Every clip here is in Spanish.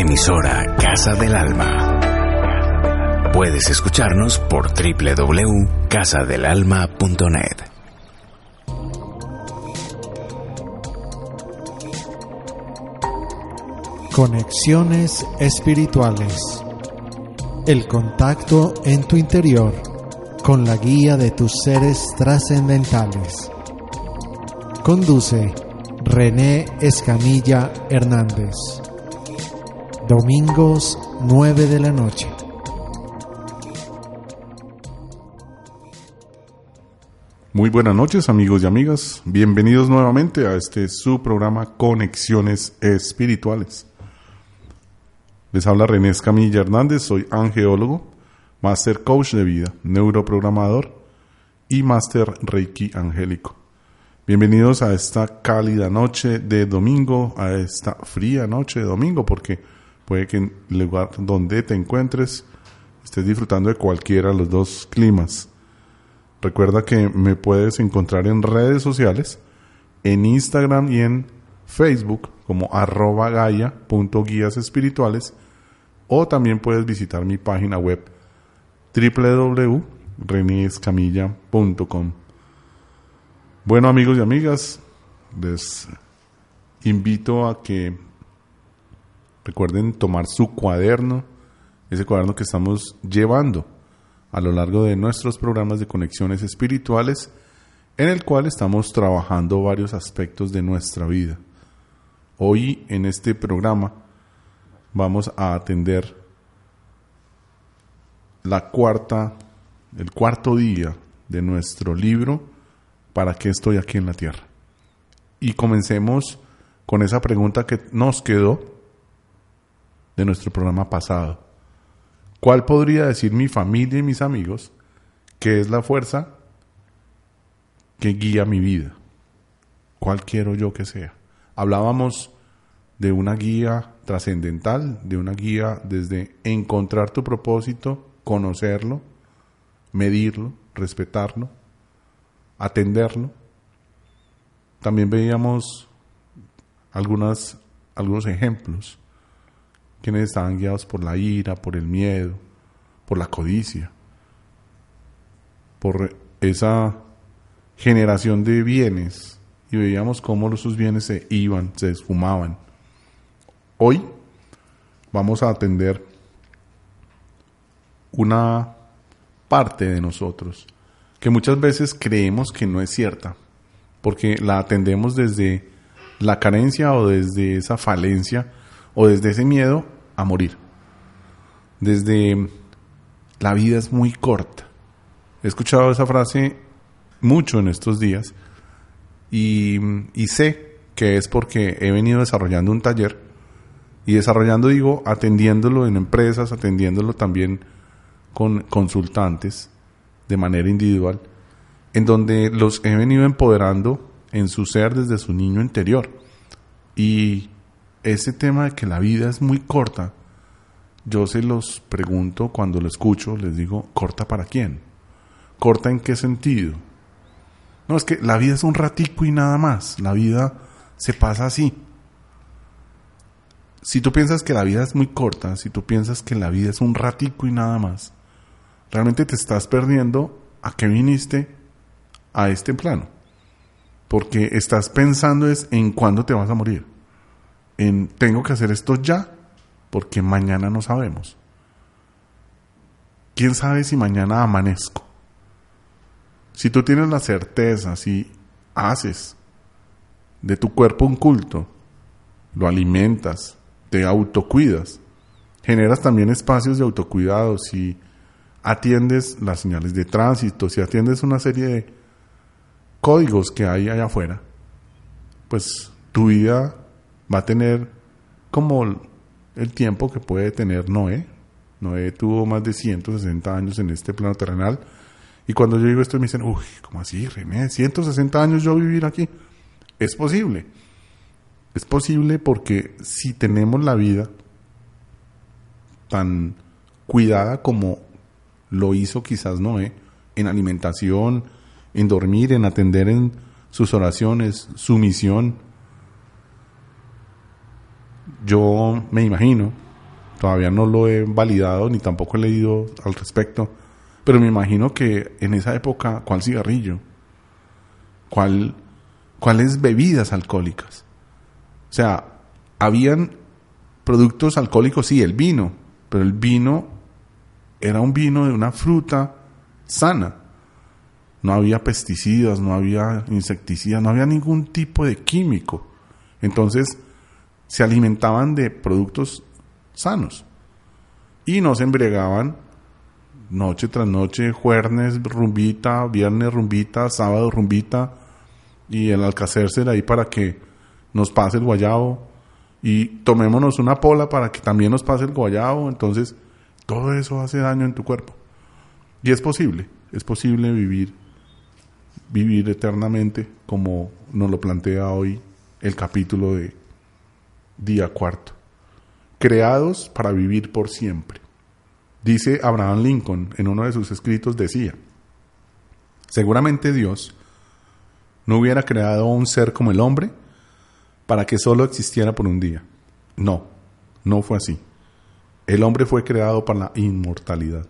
Emisora Casa del Alma. Puedes escucharnos por www.casadelalma.net. Conexiones espirituales. El contacto en tu interior con la guía de tus seres trascendentales. Conduce René Escamilla Hernández. Domingos 9 de la noche. Muy buenas noches amigos y amigas, bienvenidos nuevamente a este su programa Conexiones Espirituales. Les habla René Escamilla Hernández, soy angeólogo, Master Coach de Vida, neuroprogramador y Master Reiki Angélico. Bienvenidos a esta cálida noche de domingo, a esta fría noche de domingo, porque Puede que en el lugar donde te encuentres estés disfrutando de cualquiera de los dos climas. Recuerda que me puedes encontrar en redes sociales, en Instagram y en Facebook como arroba guías espirituales o también puedes visitar mi página web www.renescamilla.com. Bueno amigos y amigas, les invito a que Recuerden tomar su cuaderno, ese cuaderno que estamos llevando a lo largo de nuestros programas de conexiones espirituales, en el cual estamos trabajando varios aspectos de nuestra vida. Hoy en este programa vamos a atender la cuarta, el cuarto día de nuestro libro ¿Para qué estoy aquí en la tierra? Y comencemos con esa pregunta que nos quedó de nuestro programa pasado. ¿Cuál podría decir mi familia y mis amigos que es la fuerza que guía mi vida? ¿Cuál quiero yo que sea? Hablábamos de una guía trascendental, de una guía desde encontrar tu propósito, conocerlo, medirlo, respetarlo, atenderlo. También veíamos algunas, algunos ejemplos quienes estaban guiados por la ira, por el miedo, por la codicia, por esa generación de bienes y veíamos cómo sus bienes se iban, se esfumaban. Hoy vamos a atender una parte de nosotros que muchas veces creemos que no es cierta, porque la atendemos desde la carencia o desde esa falencia o desde ese miedo a morir. Desde la vida es muy corta. He escuchado esa frase mucho en estos días y, sé que es porque he venido desarrollando un taller y desarrollando digo atendiéndolo en empresas, atendiéndolo también con consultantes de manera individual, en donde los he venido empoderando en su ser desde su niño interior. Y ese tema de que la vida es muy corta, yo se los pregunto cuando lo escucho, les digo, ¿corta para quién? ¿Corta en qué sentido? No, es que la vida es un ratico y nada más, la vida se pasa así. Si tú piensas que la vida es muy corta, si tú piensas que la vida es un ratico y nada más, realmente te estás perdiendo a qué viniste a este plano. Porque estás pensando es en cuándo te vas a morir en tengo que hacer esto ya, porque mañana no sabemos. ¿Quién sabe si mañana amanezco? Si tú tienes la certeza, si haces de tu cuerpo un culto, lo alimentas, te autocuidas, generas también espacios de autocuidado, si atiendes las señales de tránsito, si atiendes una serie de códigos que hay allá afuera, pues tu vida va a tener como el tiempo que puede tener Noé. Noé tuvo más de 160 años en este plano terrenal. Y cuando yo digo esto me dicen, uy, ¿cómo así, René? 160 años yo vivir aquí. Es posible. Es posible porque si tenemos la vida tan cuidada como lo hizo quizás Noé, en alimentación, en dormir, en atender en sus oraciones, su misión. Yo me imagino, todavía no lo he validado ni tampoco he leído al respecto, pero me imagino que en esa época, ¿cuál cigarrillo? ¿Cuál, ¿Cuáles bebidas alcohólicas? O sea, habían productos alcohólicos, sí, el vino, pero el vino era un vino de una fruta sana. No había pesticidas, no había insecticidas, no había ningún tipo de químico. Entonces, se alimentaban de productos sanos. Y no se embriagaban noche tras noche, jueves rumbita, viernes rumbita, sábado rumbita, y el alcacerse ahí para que nos pase el guayabo, y tomémonos una pola para que también nos pase el guayabo. Entonces, todo eso hace daño en tu cuerpo. Y es posible, es posible vivir, vivir eternamente como nos lo plantea hoy el capítulo de día cuarto. Creados para vivir por siempre. Dice Abraham Lincoln en uno de sus escritos, decía, seguramente Dios no hubiera creado un ser como el hombre para que solo existiera por un día. No, no fue así. El hombre fue creado para la inmortalidad.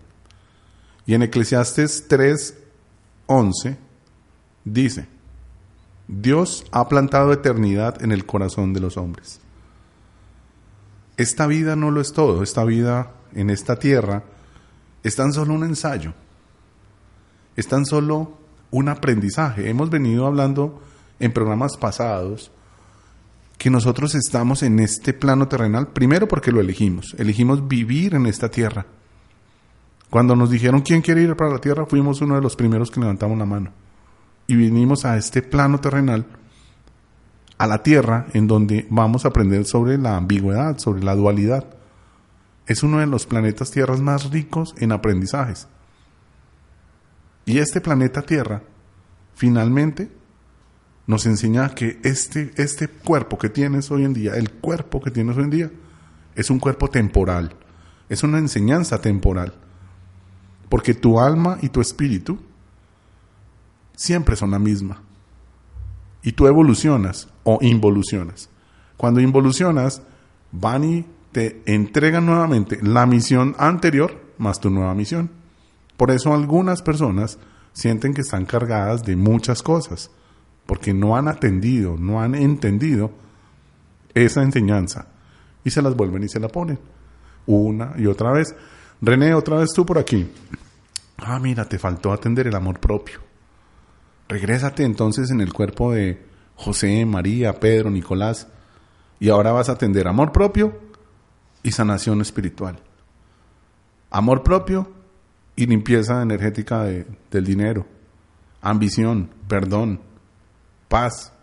Y en Eclesiastes 3:11 dice, Dios ha plantado eternidad en el corazón de los hombres. Esta vida no lo es todo, esta vida en esta tierra es tan solo un ensayo, es tan solo un aprendizaje. Hemos venido hablando en programas pasados que nosotros estamos en este plano terrenal, primero porque lo elegimos, elegimos vivir en esta tierra. Cuando nos dijeron quién quiere ir para la tierra, fuimos uno de los primeros que levantamos la mano. Y vinimos a este plano terrenal, a la tierra, en donde vamos a aprender sobre la ambigüedad, sobre la dualidad. Es uno de los planetas tierras más ricos en aprendizajes. Y este planeta Tierra, finalmente, nos enseña que este, este cuerpo que tienes hoy en día, el cuerpo que tienes hoy en día, es un cuerpo temporal, es una enseñanza temporal. Porque tu alma y tu espíritu siempre son la misma. Y tú evolucionas o involucionas. Cuando involucionas, van y te entregan nuevamente la misión anterior más tu nueva misión. Por eso algunas personas sienten que están cargadas de muchas cosas porque no han atendido, no han entendido esa enseñanza y se las vuelven y se la ponen una y otra vez. René, otra vez tú por aquí. Ah, mira, te faltó atender el amor propio. Regrésate entonces en el cuerpo de José, María, Pedro, Nicolás y ahora vas a atender amor propio y sanación espiritual. Amor propio y limpieza energética del dinero. Ambición, perdón, paz,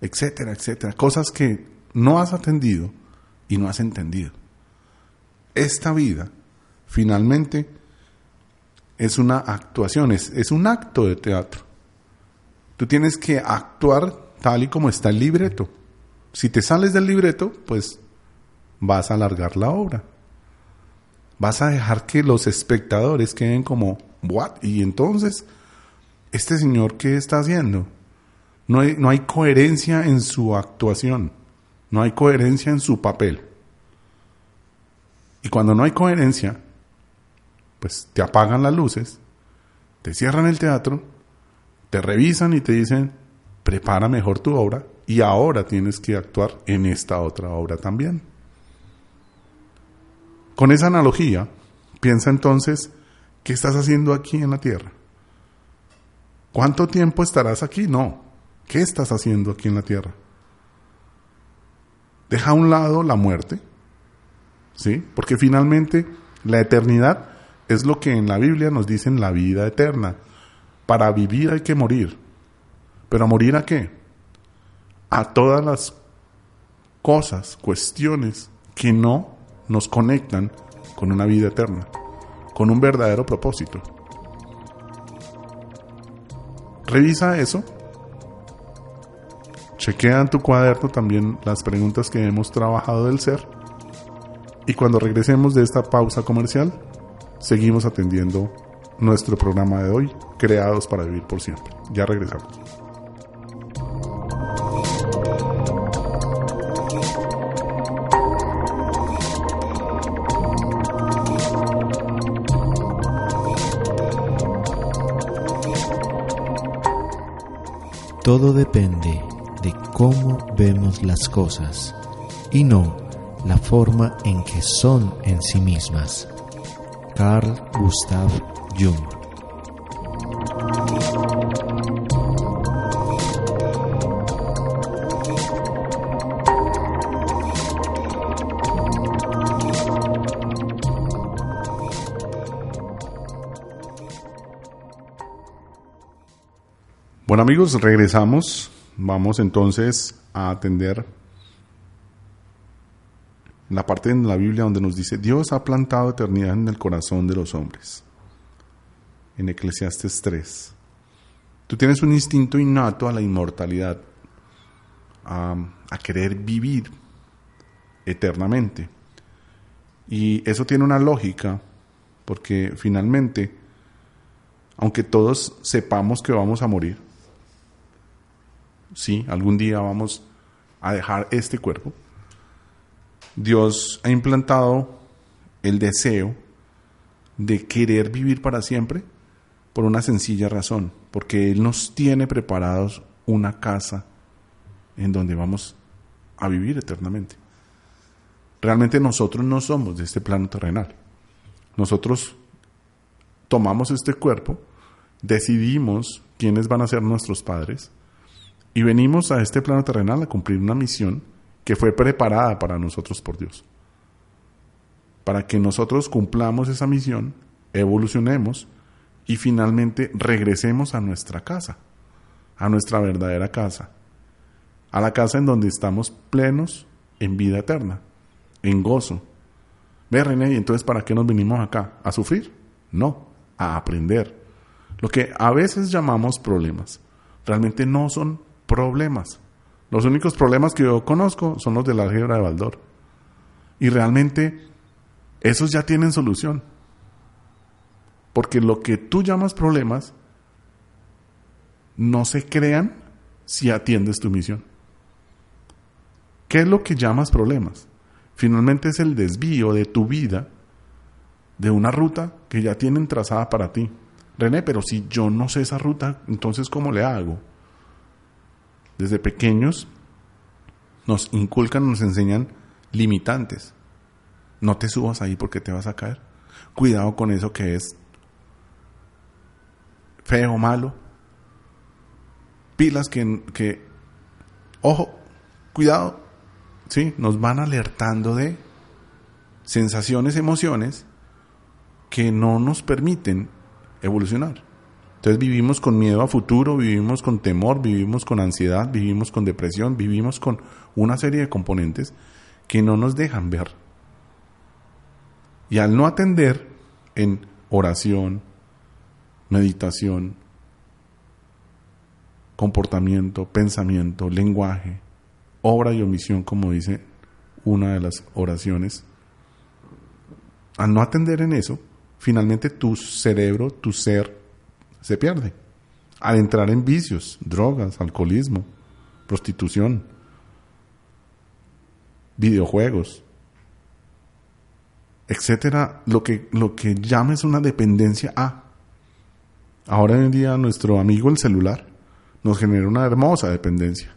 etcétera, etcétera. Cosas que no has atendido y no has entendido. Esta vida, finalmente, es una actuación, es, es un acto de teatro. Tú tienes que actuar tal y como está el libreto. Si te sales del libreto, pues vas a alargar la obra. Vas a dejar que los espectadores queden como, ¿what? Y entonces, ¿este señor qué está haciendo? No hay, no hay coherencia en su actuación, no hay coherencia en su papel. Y cuando no hay coherencia, pues te apagan las luces, te cierran el teatro, te revisan y te dicen, prepara mejor tu obra y ahora tienes que actuar en esta otra obra también. Con esa analogía, piensa entonces, ¿qué estás haciendo aquí en la tierra? ¿Cuánto tiempo estarás aquí? No. ¿Qué estás haciendo aquí en la tierra? Deja a un lado la muerte, ¿sí? Porque finalmente la eternidad es lo que en la Biblia nos dicen la vida eterna. Para vivir hay que morir. ¿Pero a morir a qué? A todas las cosas, cuestiones que no nos conectan con una vida eterna, con un verdadero propósito. Revisa eso. Chequea en tu cuaderno también las preguntas que hemos trabajado del ser. Y cuando regresemos de esta pausa comercial, seguimos atendiendo nuestro programa de hoy, Creados para Vivir por Siempre. Ya regresamos. Todo depende de cómo vemos las cosas y no la forma en que son en sí mismas. Carl Gustav Bueno amigos, regresamos. Vamos entonces a atender la parte en la Biblia donde nos dice, Dios ha plantado eternidad en el corazón de los hombres. En Eclesiastes 3. Tú tienes un instinto innato a la inmortalidad, a, a querer vivir eternamente. Y eso tiene una lógica, porque finalmente, aunque todos sepamos que vamos a morir, sí, algún día vamos a dejar este cuerpo, Dios ha implantado el deseo de querer vivir para siempre por una sencilla razón, porque Él nos tiene preparados una casa en donde vamos a vivir eternamente. Realmente nosotros no somos de este plano terrenal. Nosotros tomamos este cuerpo, decidimos quiénes van a ser nuestros padres y venimos a este plano terrenal a cumplir una misión que fue preparada para nosotros por Dios. Para que nosotros cumplamos esa misión, evolucionemos y finalmente regresemos a nuestra casa, a nuestra verdadera casa, a la casa en donde estamos plenos en vida eterna, en gozo. Ve, René, ¿y entonces para qué nos vinimos acá? ¿A sufrir? No, a aprender. Lo que a veces llamamos problemas, realmente no son problemas. Los únicos problemas que yo conozco son los de la álgebra de Baldor. Y realmente esos ya tienen solución. Porque lo que tú llamas problemas no se crean si atiendes tu misión. ¿Qué es lo que llamas problemas? Finalmente es el desvío de tu vida de una ruta que ya tienen trazada para ti. René, pero si yo no sé esa ruta, entonces ¿cómo le hago? Desde pequeños nos inculcan, nos enseñan limitantes. No te subas ahí porque te vas a caer. Cuidado con eso que es feo, malo. Pilas que, que ojo, cuidado. Sí, nos van alertando de sensaciones, emociones que no nos permiten evolucionar. Entonces vivimos con miedo a futuro, vivimos con temor, vivimos con ansiedad, vivimos con depresión, vivimos con una serie de componentes que no nos dejan ver. Y al no atender en oración, meditación, comportamiento, pensamiento, lenguaje, obra y omisión, como dice una de las oraciones, al no atender en eso, finalmente tu cerebro, tu ser, se pierde. Al entrar en vicios, drogas, alcoholismo, prostitución, videojuegos, etcétera, lo que, lo que llames una dependencia a. Ahora en día nuestro amigo el celular nos genera una hermosa dependencia.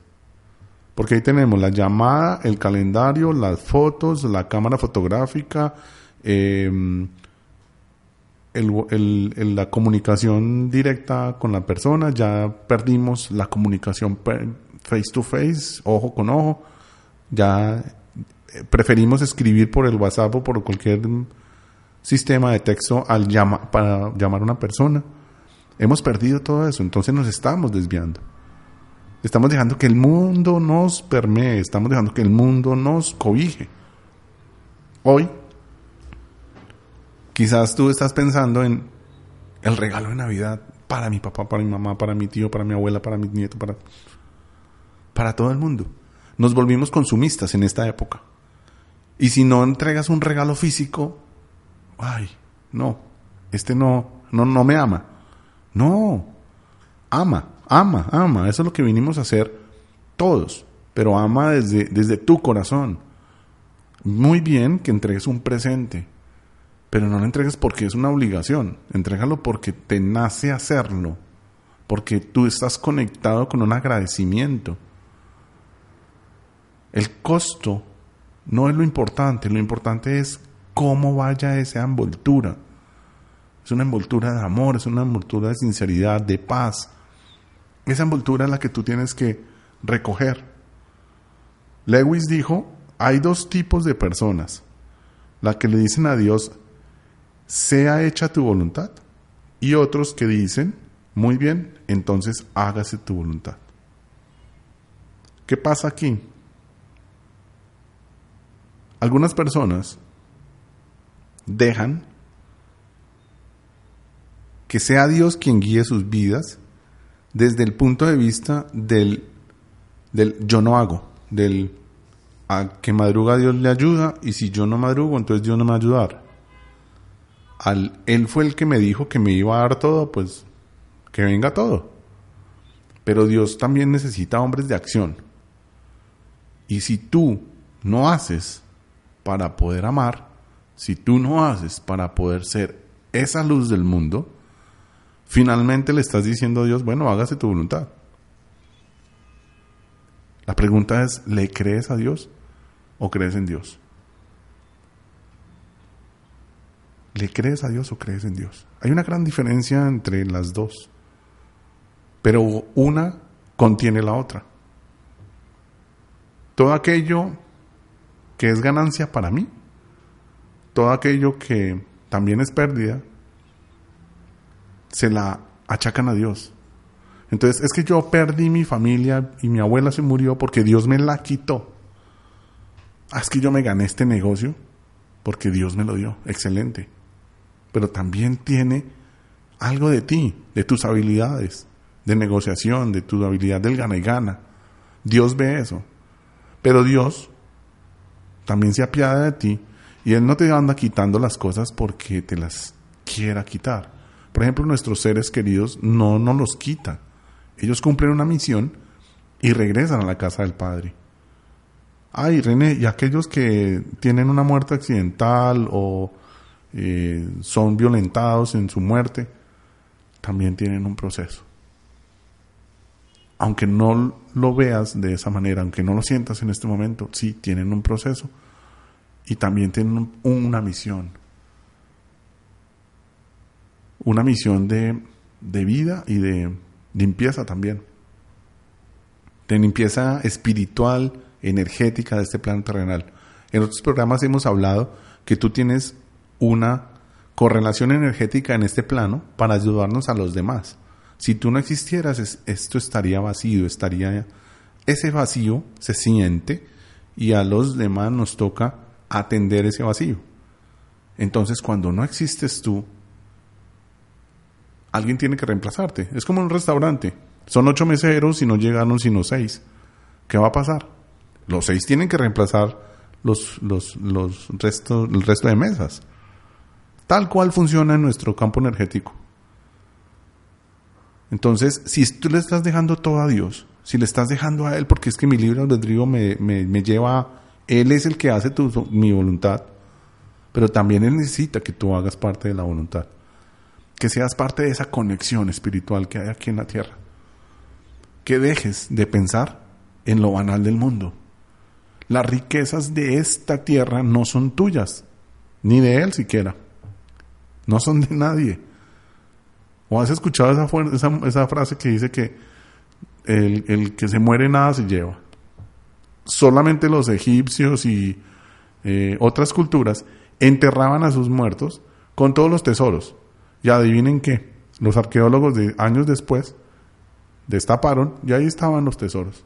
Porque ahí tenemos la llamada, el calendario, las fotos, la cámara fotográfica, el, la comunicación directa con la persona, ya perdimos la comunicación face to face, ojo con ojo, ya eh, preferimos escribir por el WhatsApp o por cualquier sistema de texto al llama, para llamar a una persona. Hemos perdido todo eso, entonces nos estamos desviando. Estamos dejando que el mundo nos permee, estamos dejando que el mundo nos cobije. Hoy, quizás tú estás pensando en el regalo de Navidad para mi papá, para mi mamá, para mi tío, para mi abuela, para mi nieto, para, para todo el mundo. Nos volvimos consumistas en esta época. Y si no entregas un regalo físico, ay, no, este no, no, no me ama. No, ama, ama, ama. Eso es lo que vinimos a hacer todos, pero ama desde, desde tu corazón. Muy bien que entregues un presente, pero no lo entregues porque es una obligación. Entrégalo porque te nace hacerlo, porque tú estás conectado con un agradecimiento. El costo no es lo importante, lo importante es cómo vaya esa envoltura. Es una envoltura de amor, es una envoltura de sinceridad, de paz. Esa envoltura es la que tú tienes que recoger. Lewis dijo, hay dos tipos de personas. La que le dicen a Dios, sea hecha tu voluntad. Y otros que dicen, muy bien, entonces hágase tu voluntad. ¿Qué pasa aquí? Algunas personas dejan que sea Dios quien guíe sus vidas desde el punto de vista del, del yo no hago, del a que madruga Dios le ayuda y si yo no madrugo entonces Dios no me va a ayudar. Al, él fue el que me dijo que me iba a dar todo, pues que venga todo. Pero Dios también necesita hombres de acción. Y si tú no haces para poder amar, si tú no haces para poder ser esa luz del mundo, finalmente le estás diciendo a Dios, bueno, hágase tu voluntad. La pregunta es, ¿le crees a Dios o crees en Dios? ¿Le crees a Dios o crees en Dios? Hay una gran diferencia entre las dos, pero una contiene la otra. Todo aquello que es ganancia para mí, todo aquello que también es pérdida, se la achacan a Dios. Entonces, es que yo perdí mi familia y mi abuela se murió porque Dios me la quitó. Ah, es que yo me gané este negocio porque Dios me lo dio. Excelente. Pero también tiene algo de ti, de tus habilidades de negociación, de tu habilidad del gana y gana. Dios ve eso. Pero Dios también se apiada de ti y Él no te anda quitando las cosas porque te las quiera quitar. Por ejemplo, nuestros seres queridos no nos los quita. Ellos cumplen una misión y regresan a la casa del Padre. Ay, René, y aquellos que tienen una muerte accidental o eh, son violentados en su muerte, también tienen un proceso. Aunque no lo veas de esa manera, aunque no lo sientas en este momento, sí, tienen un proceso y también tienen una misión. Una misión de, de vida y de limpieza también. De limpieza espiritual, energética de este plano terrenal. En otros programas hemos hablado que tú tienes una correlación energética en este plano para ayudarnos a los demás. Si tú no existieras, esto estaría vacío, estaría ese vacío se siente y a los demás nos toca atender ese vacío. Entonces, cuando no existes tú, alguien tiene que reemplazarte. Es como un restaurante. Son ocho meseros y no llegaron sino seis. ¿Qué va a pasar? Los seis tienen que reemplazar los, los, los restos, el resto de mesas. Tal cual funciona en nuestro campo energético. Entonces, si tú le estás dejando todo a Dios, si le estás dejando a Él, porque es que mi libre albedrío me, me, me lleva él es el que hace tu, mi voluntad, pero también Él necesita que tú hagas parte de la voluntad, que seas parte de esa conexión espiritual que hay aquí en la tierra, que dejes de pensar en lo banal del mundo. Las riquezas de esta tierra no son tuyas, ni de Él siquiera, no son de nadie. ¿O has escuchado esa, esa, frase que dice que el, el que se muere nada se lleva? solamente los egipcios y eh, otras culturas enterraban a sus muertos con todos los tesoros. Y adivinen qué, Los arqueólogos de años después destaparon y ahí estaban los tesoros.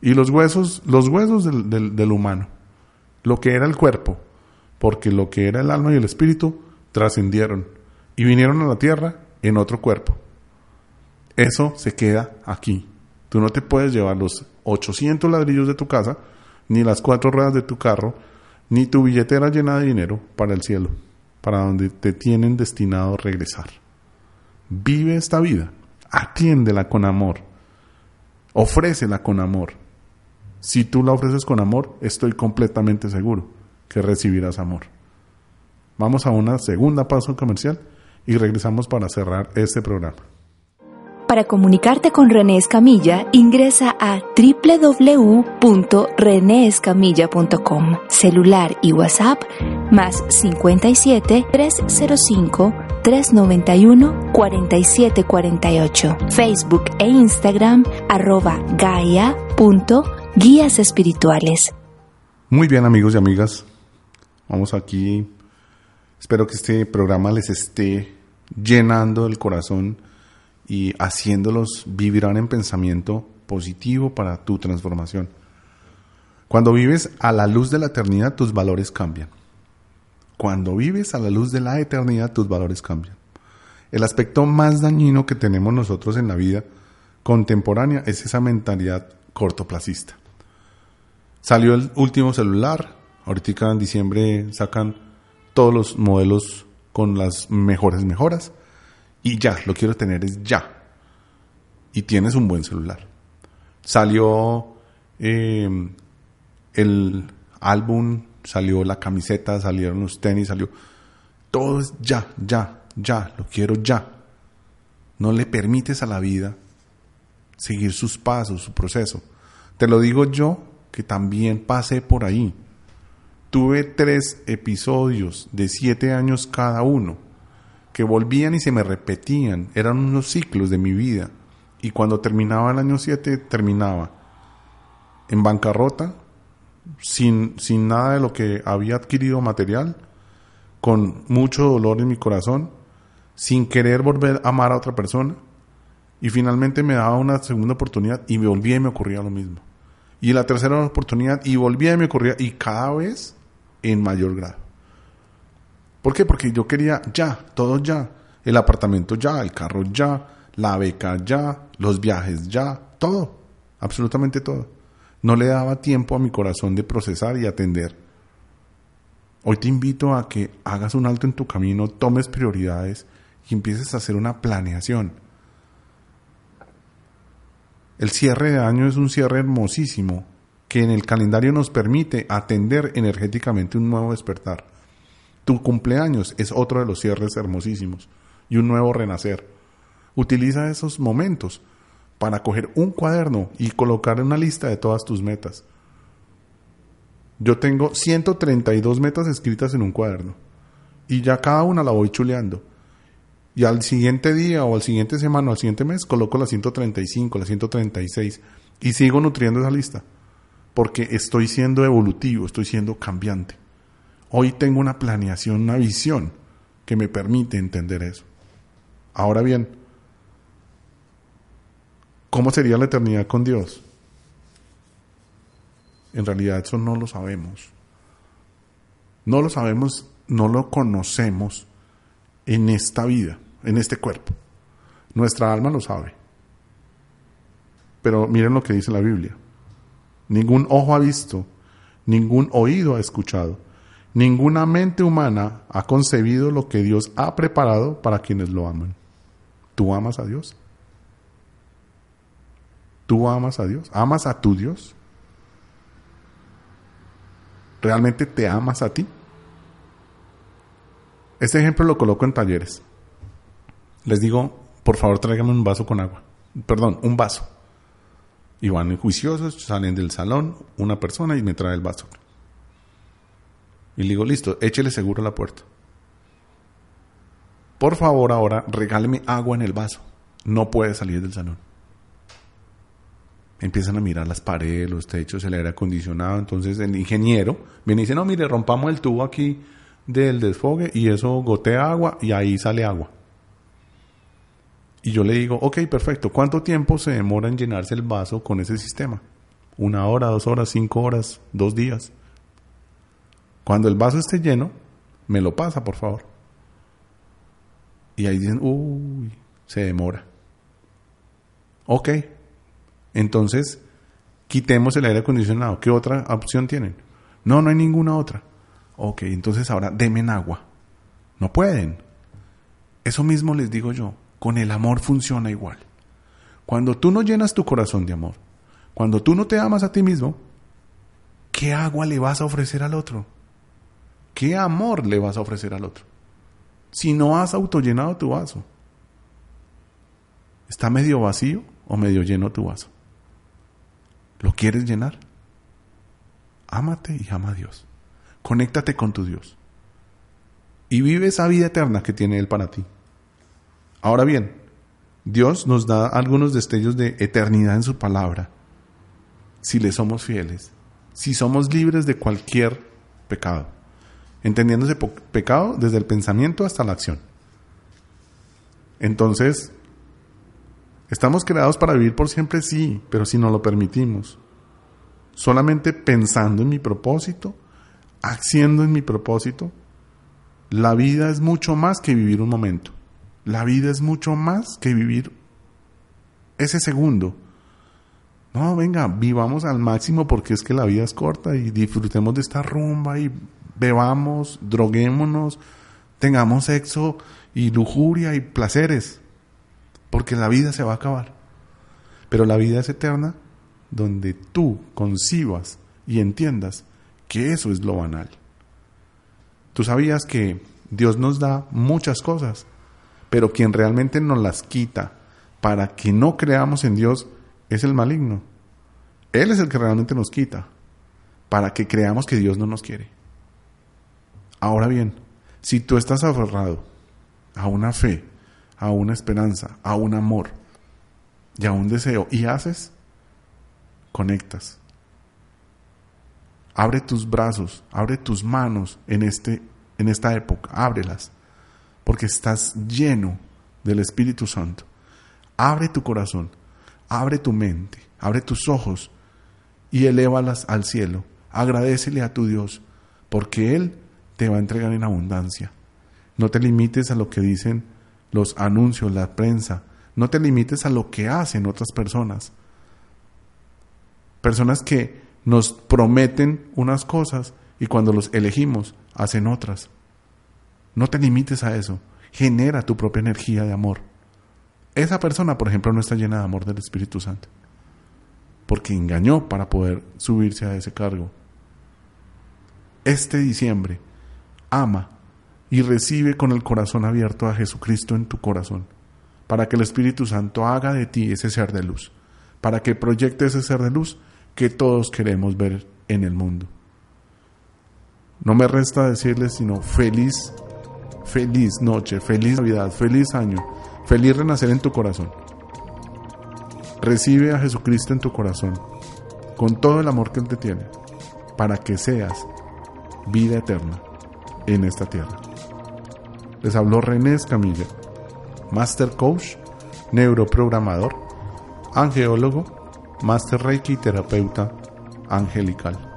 Y los huesos, los huesos del, del, humano, lo que era el cuerpo, porque lo que era el alma y el espíritu trascendieron y vinieron a la tierra en otro cuerpo. Eso se queda aquí. Tú no te puedes llevar los 800 ladrillos de tu casa, ni las cuatro ruedas de tu carro, ni tu billetera llena de dinero para el cielo, para donde te tienen destinado regresar. Vive esta vida, atiéndela con amor, ofrécela con amor. Si tú la ofreces con amor, estoy completamente seguro que recibirás amor. Vamos a una segunda pausa comercial y regresamos para cerrar este programa. Para comunicarte con René Escamilla, ingresa a www.renescamilla.com. Celular y WhatsApp más 57 305 391 4748. Facebook e Instagram arroba gaia.guías espirituales. Muy bien amigos y amigas, vamos aquí. Espero que este programa les esté llenando el corazón y haciéndolos vivirán en pensamiento positivo para tu transformación. Cuando vives a la luz de la eternidad, tus valores cambian. Cuando vives a la luz de la eternidad, tus valores cambian. El aspecto más dañino que tenemos nosotros en la vida contemporánea es esa mentalidad cortoplacista. Salió el último celular, ahorita en diciembre sacan todos los modelos con las mejores mejoras y ya, lo quiero tener es ya. Y tienes un buen celular. Salió eh, el álbum, salió la camiseta, salieron los tenis, salió. Todo es ya, ya, ya, lo quiero ya. No le permites a la vida seguir sus pasos, su proceso. Te lo digo yo, que también pasé por ahí. Tuve tres episodios de siete años cada uno, que volvían y se me repetían. Eran unos ciclos de mi vida. Y cuando terminaba el año siete, terminaba en bancarrota, sin, sin nada de lo que había adquirido material, con mucho dolor en mi corazón, sin querer volver a amar a otra persona. Y finalmente me daba una segunda oportunidad y me volvía y me ocurría lo mismo. Y la tercera oportunidad y volvía y me ocurría y cada vez en mayor grado. ¿Por qué? Porque yo quería ya, todo ya. El apartamento ya, el carro ya, la beca ya, los viajes ya, todo, absolutamente todo. No le daba tiempo a mi corazón de procesar y atender. Hoy te invito a que hagas un alto en tu camino, tomes prioridades y empieces a hacer una planeación. El cierre de año es un cierre hermosísimo que en el calendario nos permite atender energéticamente un nuevo despertar. Tu cumpleaños es otro de los cierres hermosísimos y un nuevo renacer. Utiliza esos momentos para coger un cuaderno y colocar una lista de todas tus metas. Yo tengo 132 metas escritas en un cuaderno y ya cada una la voy chuleando. Y al siguiente día o al siguiente semana o al siguiente mes coloco la 135, la 136 y sigo nutriendo esa lista porque estoy siendo evolutivo, estoy siendo cambiante. Hoy tengo una planeación, una visión que me permite entender eso. Ahora bien, ¿cómo sería la eternidad con Dios? En realidad eso no lo sabemos. No lo sabemos, no lo conocemos en esta vida, en este cuerpo. Nuestra alma lo sabe. Pero miren lo que dice la Biblia. Ningún ojo ha visto, ningún oído ha escuchado, ninguna mente humana ha concebido lo que Dios ha preparado para quienes lo aman. ¿Tú amas a Dios? ¿Tú amas a Dios? ¿Amas a tu Dios? ¿Realmente te amas a ti? Este ejemplo lo coloco en talleres. Les digo, por favor, tráigame un vaso con agua. Perdón, un vaso. Y van juiciosos, salen del salón, una persona y me trae el vaso. Y le digo, listo, échele seguro a la puerta. Por favor, ahora regáleme agua en el vaso. No puede salir del salón. Empiezan a mirar las paredes, los techos, el aire acondicionado. Entonces el ingeniero viene y dice, no, mire, rompamos el tubo aquí del desfogue y eso gotea agua y ahí sale agua. Y yo le digo, ok, perfecto, ¿cuánto tiempo se demora en llenarse el vaso con ese sistema? Una hora, dos horas, cinco horas, dos días. Cuando el vaso esté lleno, me lo pasa, por favor. Y ahí dicen, uy, se demora. Ok, entonces quitemos el aire acondicionado. ¿Qué otra opción tienen? No, no hay ninguna otra. Ok, entonces ahora demen agua. No pueden. Eso mismo les digo yo. Con el amor funciona igual. Cuando tú no llenas tu corazón de amor, cuando tú no te amas a ti mismo, ¿qué agua le vas a ofrecer al otro? ¿Qué amor le vas a ofrecer al otro? Si no has autollenado tu vaso, ¿está medio vacío o medio lleno tu vaso? ¿Lo quieres llenar? Ámate y ama a Dios. Conéctate con tu Dios. Y vive esa vida eterna que tiene Él para ti. Ahora bien, Dios nos da algunos destellos de eternidad en su palabra, si le somos fieles, si somos libres de cualquier pecado, entendiéndose pecado desde el pensamiento hasta la acción. Entonces, ¿estamos creados para vivir por siempre? Sí, pero si no lo permitimos. Solamente pensando en mi propósito, haciendo en mi propósito, la vida es mucho más que vivir un momento. La vida es mucho más que vivir ese segundo. No, venga, vivamos al máximo porque es que la vida es corta y disfrutemos de esta rumba y bebamos, droguémonos, tengamos sexo y lujuria y placeres, porque la vida se va a acabar. Pero la vida es eterna donde tú concibas y entiendas que eso es lo banal. Tú sabías que Dios nos da muchas cosas, pero quien realmente nos las quita para que no creamos en Dios es el maligno. Él es el que realmente nos quita para que creamos que Dios no nos quiere. Ahora bien, si tú estás aferrado a una fe, a una esperanza, a un amor y a un deseo y haces, conectas. Abre tus brazos, abre tus manos en, este, en esta época, ábrelas porque estás lleno del Espíritu Santo. Abre tu corazón, abre tu mente, abre tus ojos y elévalas al cielo. Agradecele a tu Dios, porque Él te va a entregar en abundancia. No te limites a lo que dicen los anuncios, la prensa. No te limites a lo que hacen otras personas. Personas que nos prometen unas cosas y cuando los elegimos hacen otras. No te limites a eso. Genera tu propia energía de amor. Esa persona, por ejemplo, no está llena de amor del Espíritu Santo. Porque engañó para poder subirse a ese cargo. Este diciembre, ama y recibe con el corazón abierto a Jesucristo en tu corazón. Para que el Espíritu Santo haga de ti ese ser de luz. Para que proyecte ese ser de luz que todos queremos ver en el mundo. No me resta decirles sino feliz feliz noche, feliz Navidad, feliz año, feliz renacer en tu corazón. Recibe a Jesucristo en tu corazón, con todo el amor que Él te tiene, para que seas vida eterna en esta tierra. Les habló René Escamilla, Master Coach, neuroprogramador, angeólogo, Master Reiki terapeuta angelical.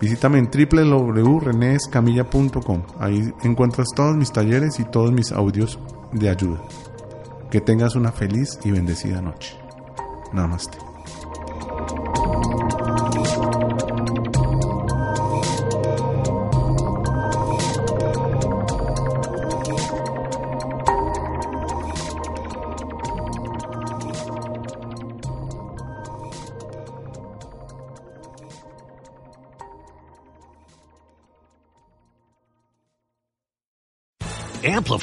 Visítame en www.renescamilla.com. Ahí encuentras todos mis talleres y todos mis audios de ayuda. Que tengas una feliz y bendecida noche. Namaste.